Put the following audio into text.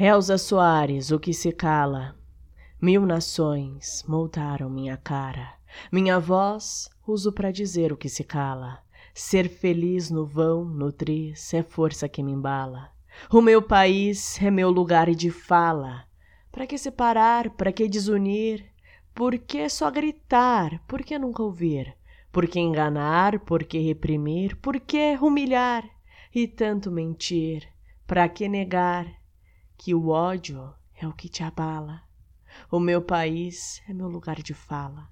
Elza Soares, o que se cala. Mil nações moldaram minha cara. Minha voz uso para dizer o que se cala. Ser feliz no vão, nutris, é força que me embala. O meu país é meu lugar de fala. Para que separar, para que desunir? Por que só gritar, por que nunca ouvir? Por que enganar, por que reprimir? Por que humilhar e tanto mentir? Para que negar? Que o ódio é o que te abala. O meu país é meu lugar de fala.